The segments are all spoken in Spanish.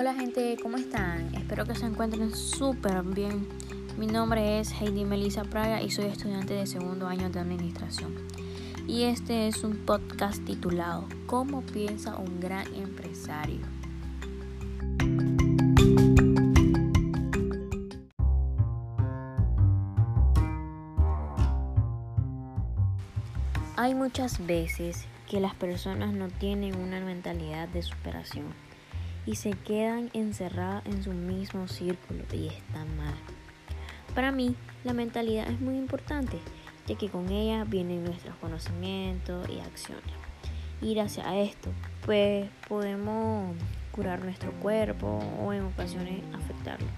Hola gente, ¿cómo están? Espero que se encuentren súper bien. Mi nombre es Heidi Melissa Praga y soy estudiante de segundo año de administración. Y este es un podcast titulado ¿Cómo piensa un gran empresario? Hay muchas veces que las personas no tienen una mentalidad de superación y se quedan encerradas en su mismo círculo y está mal. Para mí, la mentalidad es muy importante, ya que con ella vienen nuestros conocimientos y acciones. Y gracias a esto, pues podemos curar nuestro cuerpo o en ocasiones afectarlo.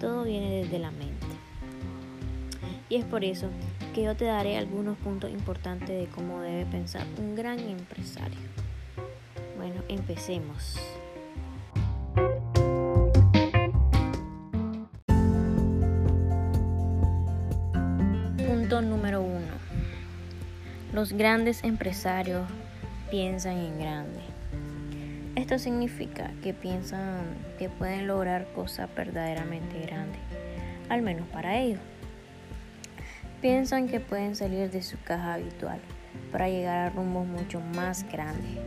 Todo viene desde la mente. Y es por eso que yo te daré algunos puntos importantes de cómo debe pensar un gran empresario. Bueno, empecemos. Número uno. Los grandes empresarios piensan en grande. Esto significa que piensan que pueden lograr cosas verdaderamente grandes, al menos para ellos. Piensan que pueden salir de su caja habitual para llegar a rumbos mucho más grandes,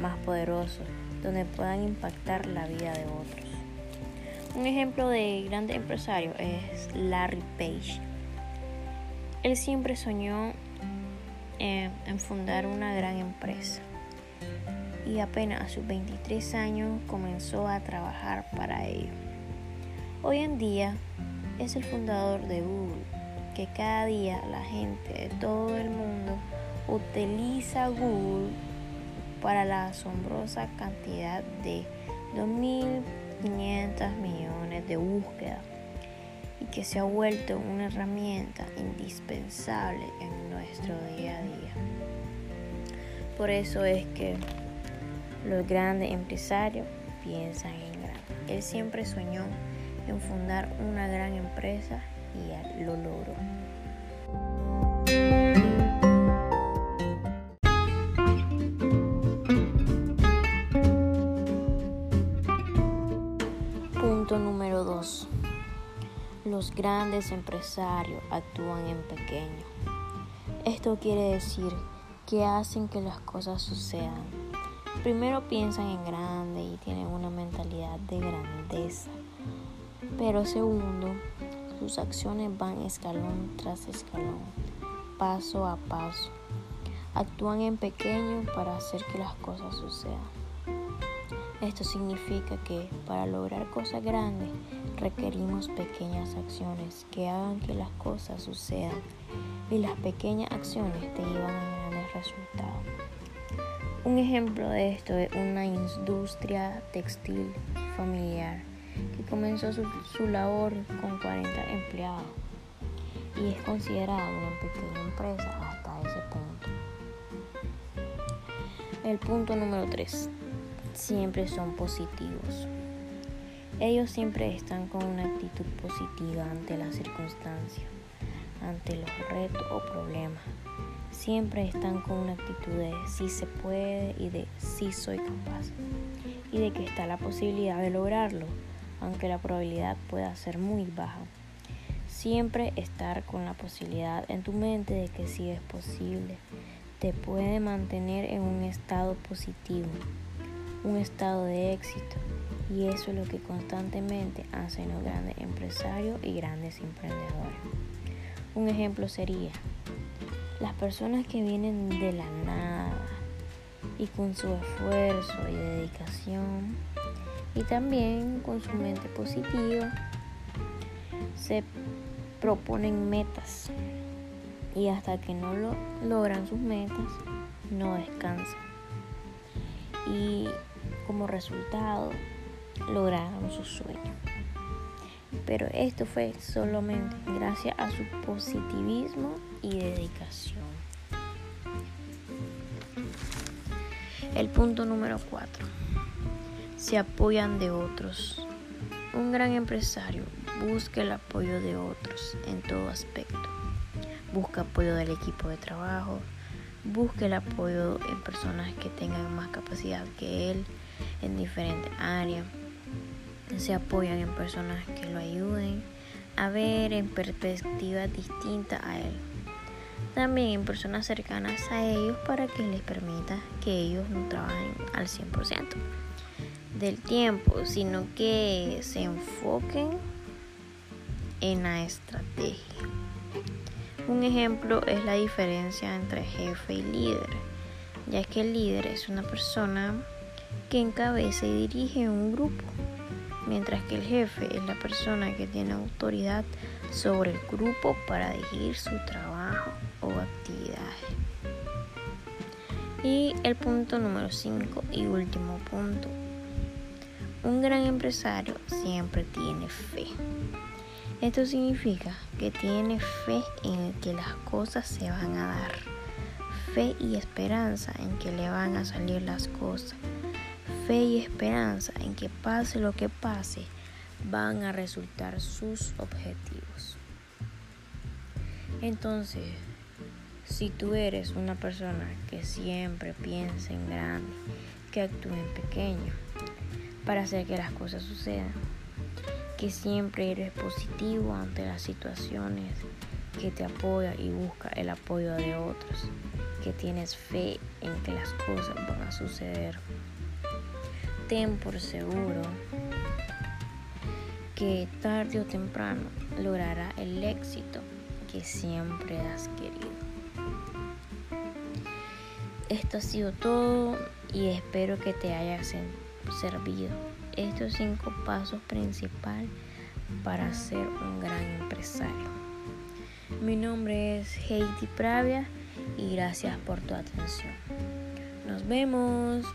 más poderosos, donde puedan impactar la vida de otros. Un ejemplo de grande empresario es Larry Page él siempre soñó en, fundar una gran empresa y apenas a sus 23 años comenzó a trabajar para ello. Hoy en día es el fundador de Google, que cada día la gente de todo el mundo utiliza Google para la asombrosa cantidad de 2.500 millones de búsquedas y que se ha vuelto una herramienta indispensable en nuestro día a día. Por eso es que los grandes empresarios piensan en grande. Él siempre soñó en fundar una gran empresa y lo logró. Grandes empresarios actúan en pequeño. Esto quiere decir que hacen que las cosas sucedan. Primero piensan en grande y tienen una mentalidad de grandeza. Pero segundo, sus acciones van escalón tras escalón, paso a paso. Actúan en pequeño para hacer que las cosas sucedan. Esto significa que para lograr cosas grandes requerimos pequeñas acciones que hagan que las cosas sucedan y las pequeñas acciones te llevan a grandes resultados. Un ejemplo de esto es una industria textil familiar que comenzó su, su labor con 40 empleados y es considerada una pequeña empresa hasta ese punto. El punto número 3 siempre son positivos. Ellos siempre están con una actitud positiva ante las circunstancias, ante los retos o problemas. Siempre están con una actitud de sí se puede y de sí soy capaz. Y de que está la posibilidad de lograrlo, aunque la probabilidad pueda ser muy baja. Siempre estar con la posibilidad en tu mente de que sí es posible te puede mantener en un estado positivo un estado de éxito. Y eso es lo que constantemente hacen los grandes empresarios y grandes emprendedores. Un ejemplo sería las personas que vienen de la nada y con su esfuerzo y dedicación y también con su mente positiva se proponen metas y hasta que no lo logran sus metas no descansan. Y como resultado lograron su sueño. Pero esto fue solamente gracias a su positivismo y dedicación. El punto número 4. Se apoyan de otros. Un gran empresario busca el apoyo de otros en todo aspecto. Busca apoyo del equipo de trabajo, busca el apoyo en personas que tengan más capacidad que él en diferentes áreas. Se apoyan en personas que lo ayuden a ver en perspectiva distinta a él. También en personas cercanas a ellos para que les permita que ellos no trabajen al 100% del tiempo, sino que se enfoquen en la estrategia. Un ejemplo es la diferencia entre jefe y líder, ya que el líder es una persona que encabeza y dirige un grupo, mientras que el jefe es la persona que tiene autoridad sobre el grupo para dirigir su trabajo o actividades. Y el punto número 5 y último punto. Un gran empresario siempre tiene fe. Esto significa que tiene fe en que las cosas se van a dar. Fe y esperanza en que le van a salir las cosas. Fe y esperanza en que pase lo que pase, van a resultar sus objetivos. Entonces, si tú eres una persona que siempre piensa en grande, que actúe en pequeño, para hacer que las cosas sucedan, que siempre eres positivo ante las situaciones, que te apoya y busca el apoyo de otros, que tienes fe en que las cosas van a suceder. Ten por seguro que tarde o temprano logrará el éxito que siempre has querido. Esto ha sido todo y espero que te haya servido estos cinco pasos principales para ser un gran empresario. Mi nombre es Heidi Pravia y gracias por tu atención. Nos vemos.